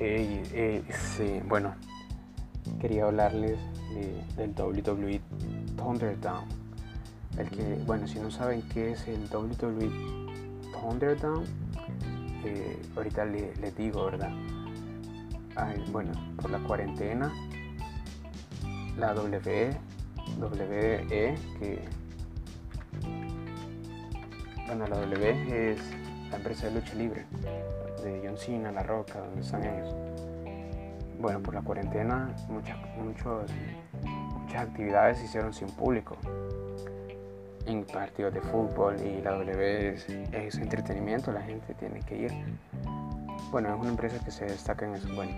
sí, bueno, quería hablarles del WWE Thunderdown. El que, bueno, si no saben qué es el WWE Thunderdown, eh, ahorita les digo, ¿verdad? bueno, por la cuarentena, la WWE, WE, que, bueno, la W es la empresa de lucha libre de John Cena, La Roca, donde están ellos. Bueno, por la cuarentena muchas, muchos, muchas actividades se hicieron sin público. En partidos de fútbol y la W es, entretenimiento, la gente tiene que ir. Bueno, es una empresa que se destaca en eso. Bueno,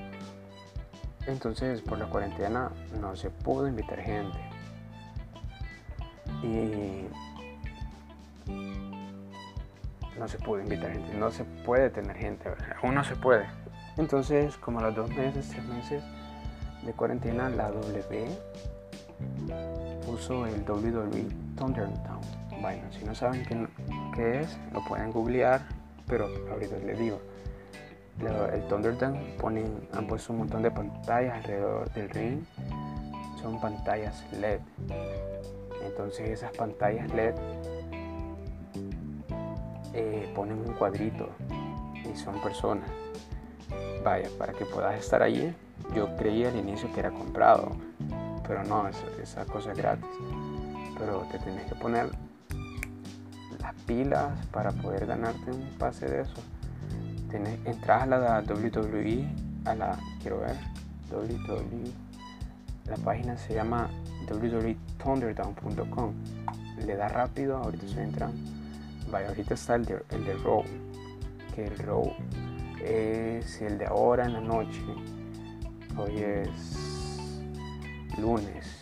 entonces por la cuarentena no se pudo invitar gente. Y no se puede invitar gente, no se puede tener gente, no se puede. Entonces, como a los dos meses, tres meses de cuarentena, la W puso el WWE Thunderdown. Bueno, si no saben qué, es, lo pueden googlear, pero ahorita les digo. El Thunderdown ponen, han puesto un montón de pantallas alrededor del ring. Son pantallas LED. Entonces esas pantallas LED eh, ponen un cuadrito y son personas. Vaya, para que puedas estar allí, yo creía al inicio que era comprado, pero no, esa, cosa es gratis. Pero te tienes que poner las pilas para poder ganarte un pase de eso. Tienes, entras a la WWE, a la, quiero ver, WWE, la página se llama www.thunderdown.com. Le da rápido, ahorita estoy entrando Vaya, ahorita está el de, el de Row, que el Row es el de ahora en la noche. Hoy es lunes.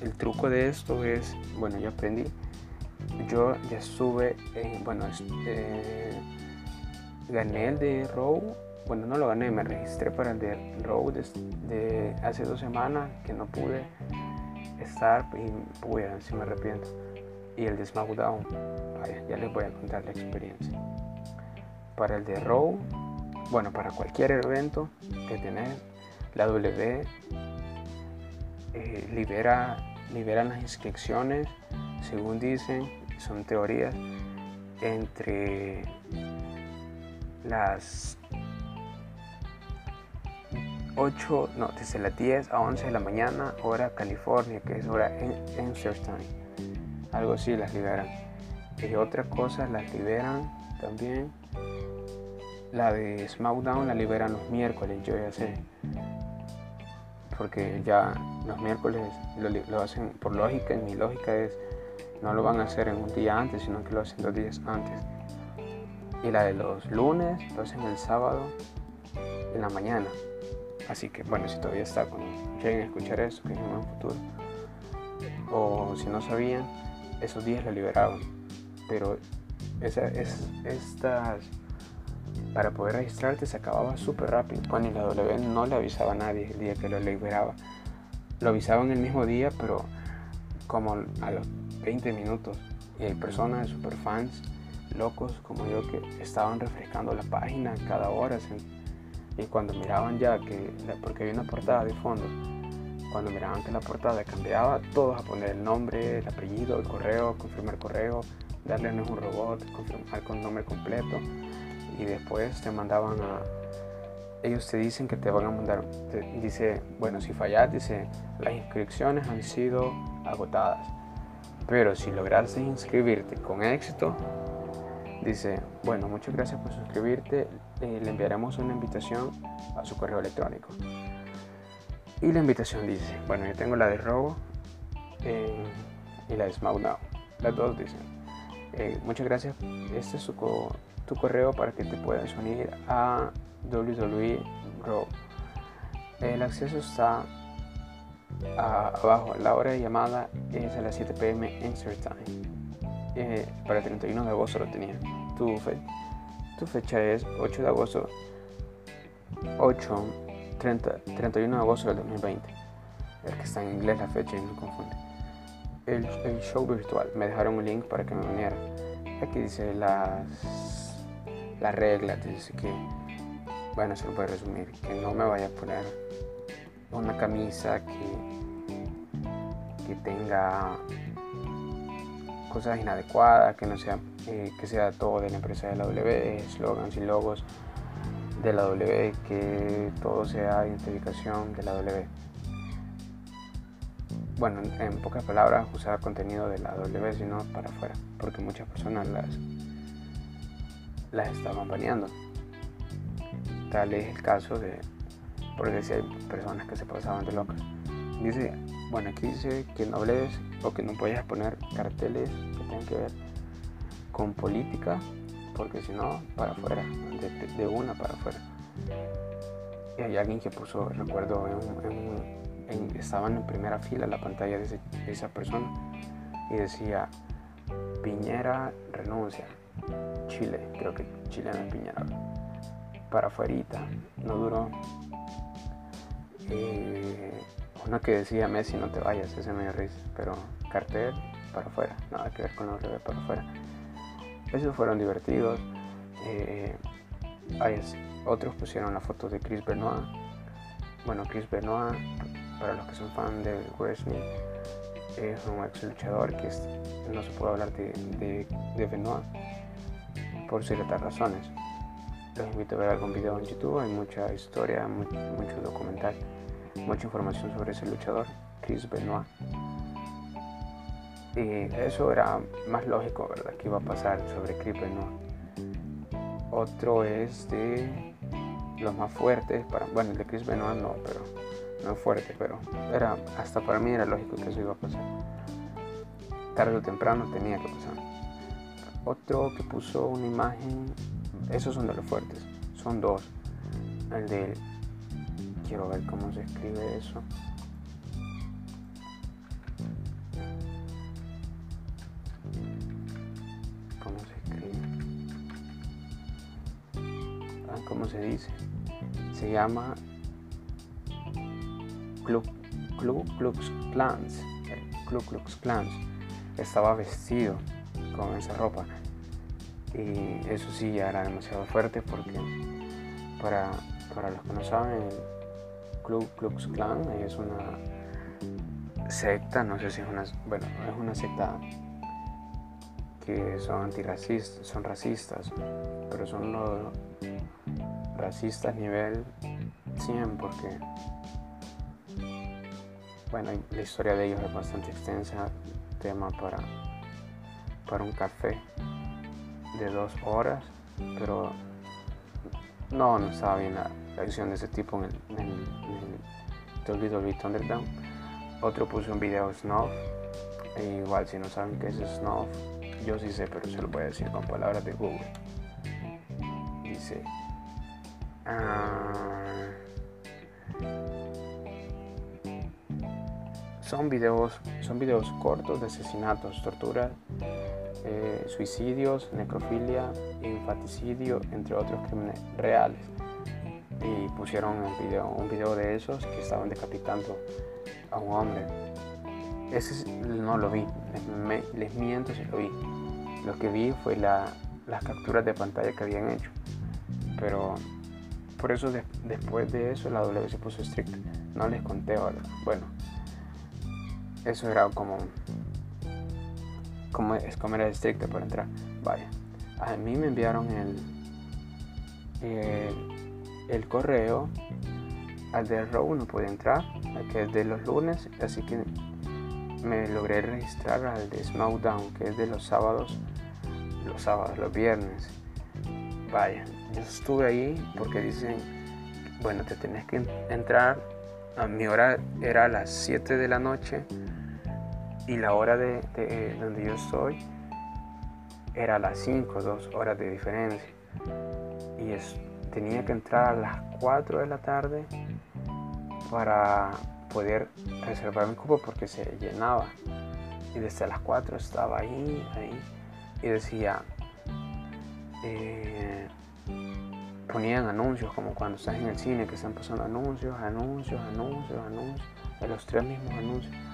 El truco de esto es, bueno, yo aprendí. Yo ya estuve, en, bueno, eh, gané el de Row. Bueno, no lo gané, me registré para el de Row de, hace dos semanas que no pude estar y, uy, si me arrepiento y el de SmackDown. ya les voy a contar la experiencia. Para el de Raw, bueno, para cualquier evento que tenés, la W eh, libera, liberan las inscripciones, según dicen, son teorías, entre las 8, no, desde las 10 a 11 de la mañana, hora California, que es hora en, Time algo así las liberan. Y otras cosas las liberan también. La de SmackDown la liberan los miércoles, yo ya sé. Porque ya los miércoles lo, hacen por lógica y mi lógica es no lo van a hacer en un día antes, sino que lo hacen dos días antes. Y la de los lunes lo hacen el sábado en la mañana. Así que bueno, si todavía está cuando lleguen a escuchar eso, que es en un futuro. O si no sabían, esos días lo liberaban. Pero esa, es, estas, para poder registrarte se acababa súper rápido. Bueno, y la W no le avisaba a nadie el día que lo liberaba. Lo avisaban el mismo día, pero como a los 20 minutos. Y hay personas super fans, locos como yo, que estaban refrescando la página cada hora. Y cuando miraban ya que, porque había una portada de fondo, cuando miraban que la portada cambiaba, todos a poner el nombre, el apellido, el correo, confirmar correo, darle un robot, confirmar con nombre completo y después te mandaban a... Ellos te dicen que te van a mandar, dice, bueno, si fallas, dice, las inscripciones han sido agotadas, pero si lograste inscribirte con éxito, dice, bueno, muchas gracias por suscribirte, eh, le enviaremos una invitación a su correo electrónico. Y la invitación dice, bueno, yo tengo la de Robo eh, y la de SmackDown. Las dos dicen, eh, muchas gracias, este es tu correo para que te puedas unir a WWE Raw. El acceso está abajo, la hora de llamada es a las 7 pm Insert Time. Eh, para el 31 de agosto lo tenía. Tu, tu fecha es 8 de agosto. 8 30, 31 de agosto del 2020. El que está en inglés la fecha y no confunde. El, show virtual. Me dejaron un link para que me uniera. Aquí dice las, las reglas. Dice que bueno, se lo voy a resumir, que no me vaya a poner una camisa que, que tenga cosas inadecuadas, que no sea, eh, que sea todo de la empresa de la W, slogans y logos de la W, que todo sea identificación de la W. Bueno, en pocas palabras, usar contenido de la W, sino para afuera, porque muchas personas las, las estaban baneando. Tal es el caso de, porque si hay personas que se pasaban de locas. Dice, bueno, aquí dice que no hables o que no puedes poner carteles que tengan que ver con política, porque si no, para afuera, de, una para afuera. Y hay alguien que puso, recuerdo, en, estaban en primera fila la pantalla de, esa persona y decía, Piñera renuncia, Chile, creo que Chile no es Piñera para afuera, no duró. Eh, una que decía Messi no te vayas, ese me dio risa, pero cartel para afuera, nada que ver con los revés para afuera. Esos fueron divertidos. Eh, otros pusieron la foto de Chris Benoit. Bueno, Chris Benoit, para los que son fan del wrestling, es un ex luchador que no se puede hablar de, de, de Benoit por ciertas razones los invito a ver algún video en YouTube, hay mucha historia, mucho documental, mucha información sobre ese luchador, Chris Benoit. Y eso era más lógico, ¿verdad? Que iba a pasar sobre Chris Benoit. Otro es de los más fuertes, para, bueno, el de Chris Benoit no, pero no fuerte, pero era, hasta para mí era lógico que eso iba a pasar. Tarde o temprano tenía que pasar. Otro que puso una imagen esos son de los fuertes. Son dos. El de... Quiero ver cómo se escribe eso. ¿Cómo se escribe? Ah, ¿Cómo se dice? Se llama Club, Club Klux Klans. Club Klux Klans. Estaba vestido con esa ropa y eso sí ya era demasiado fuerte porque para, los que no saben, el Club Klux Klan es una secta, no sé si es una, bueno, es una secta que son antirracistas, son racistas, pero son los racistas nivel 100 porque, bueno, la historia de ellos es bastante extensa, tema para, para un café de dos horas, pero no, no estaba bien la, acción de ese tipo en el, en el, WWE Thunderdome. Otro puso un video Snuff, e igual si no saben qué es Snuff, yo sí sé, pero se lo voy a decir con palabras de Google. Dice, ah, son videos, son videos cortos de asesinatos, torturas eh, suicidios, necrofilia, infanticidio, entre otros crímenes reales. Y pusieron un video, un video de esos que estaban decapitando a un hombre. Ese no lo vi, les, miento si lo vi. Lo que vi fue las capturas de pantalla que habían hecho. Pero por eso después de eso la W se puso estricta. No les conté ahora. Bueno, eso era como como es como era estricta para entrar. Vaya, a mí me enviaron el, el, correo al de Row no pude entrar, que es de los lunes, así que me logré registrar al de SmackDown, que es de los sábados, los sábados, los viernes. Vaya, yo estuve ahí porque dicen, bueno, te tenés que entrar, a mi hora era a las 7 de la noche y la hora de, donde yo estoy era a las 5, dos horas de diferencia. Y tenía que entrar a las 4 de la tarde para poder reservar mi cupo porque se llenaba. Y desde las 4 estaba ahí, ahí. Y decía, eh, ponían anuncios como cuando estás en el cine que están pasando anuncios, anuncios, anuncios, anuncios, de los tres mismos anuncios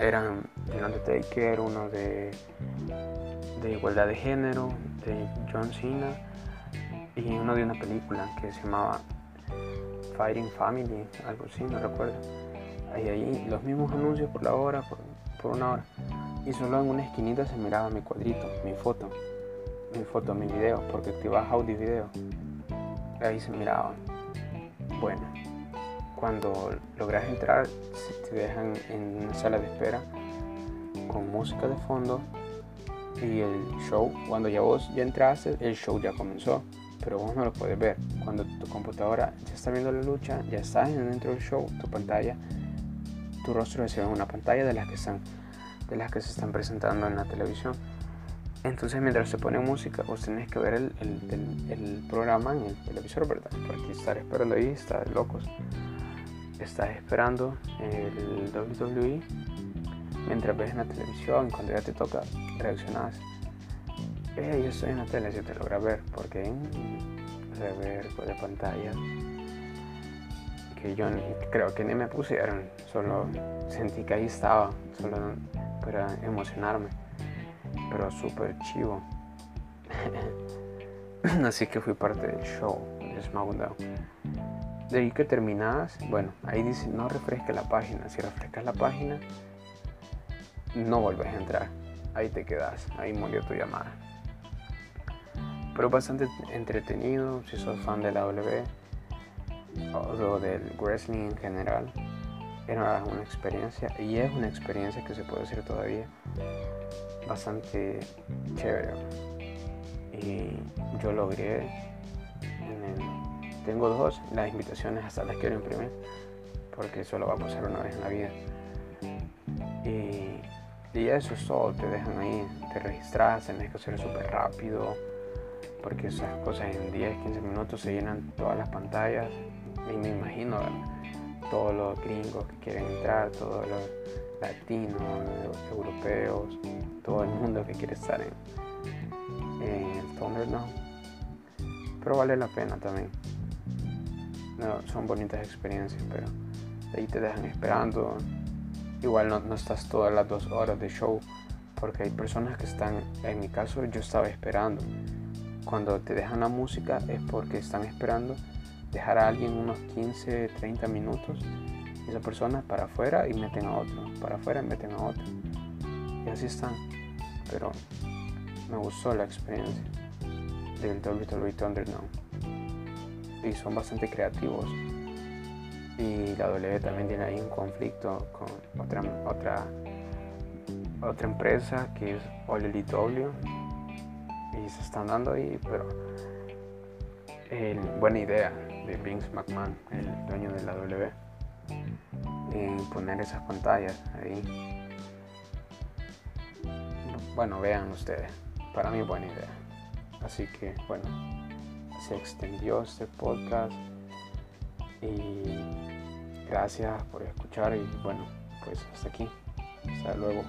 eran el Undertaker, uno de, de igualdad de género, de John Cena y uno de una película que se llamaba Fighting Family, algo así, no recuerdo. Ahí, ahí, los mismos anuncios por la hora, por, una hora. Y solo en una esquinita se miraba mi cuadrito, mi foto, mi foto, mi video, porque activas audio y video. Ahí se miraba. Bueno, cuando logras entrar, te dejan en una sala de espera con música de fondo y el show, cuando ya vos ya entraste, el show ya comenzó, pero vos no lo puedes ver. Cuando tu computadora ya está viendo la lucha, ya estás dentro del show, tu pantalla, tu rostro en una pantalla de las que están, de las que se están presentando en la televisión. Entonces mientras se pone música, vos tenés que ver el, el, el, programa en el televisor, ¿verdad? Porque estar esperando ahí está locos. Estás esperando el WWE mientras ves en la televisión, cuando ya te toca, reaccionas. Eh, yo estoy en la tele, si te logra ver, porque hay un reverbo de pantalla que yo creo que ni me pusieron, solo sentí que ahí estaba, solo para emocionarme, pero súper chivo. Así que fui parte del show de SmackDown. De ahí que terminas, bueno, ahí dice no refresque la página. Si refrescas la página, no vuelves a entrar. Ahí te quedas, ahí murió tu llamada. Pero bastante entretenido si sos fan de la W o del wrestling en general. Era una experiencia y es una experiencia que se puede hacer todavía bastante chévere. Y yo logré, en tengo dos, las invitaciones hasta las quiero imprimir porque solo va a pasar una vez en la vida. Y y eso es todo, te dejan ahí, te registras, tenés que hacer súper rápido, porque esas cosas en 10, 15 minutos se llenan todas las pantallas. Y me imagino todos los gringos que quieren entrar, todos los latinos, los europeos, todo el mundo que quiere estar en, en el Thunderdome. Pero vale la pena también. No, son bonitas experiencias, pero ahí te dejan esperando igual no, estás todas las dos horas de show porque hay personas que están, en mi caso yo estaba esperando. Cuando te dejan la música es porque están esperando dejar a alguien unos 15, 30 minutos esa persona para afuera y meten a otro, para afuera y meten a otro. Y así están. Pero me gustó la experiencia del WWE Thunderdome. Y son bastante creativos. Y la W también tiene ahí un conflicto con otra otra otra empresa que es OLW y se están dando ahí pero buena idea de Vince McMahon el dueño de la W en poner esas pantallas ahí. Bueno vean ustedes para mí buena idea. Así que bueno se extendió este podcast y gracias por escuchar y bueno, pues hasta aquí. Hasta luego.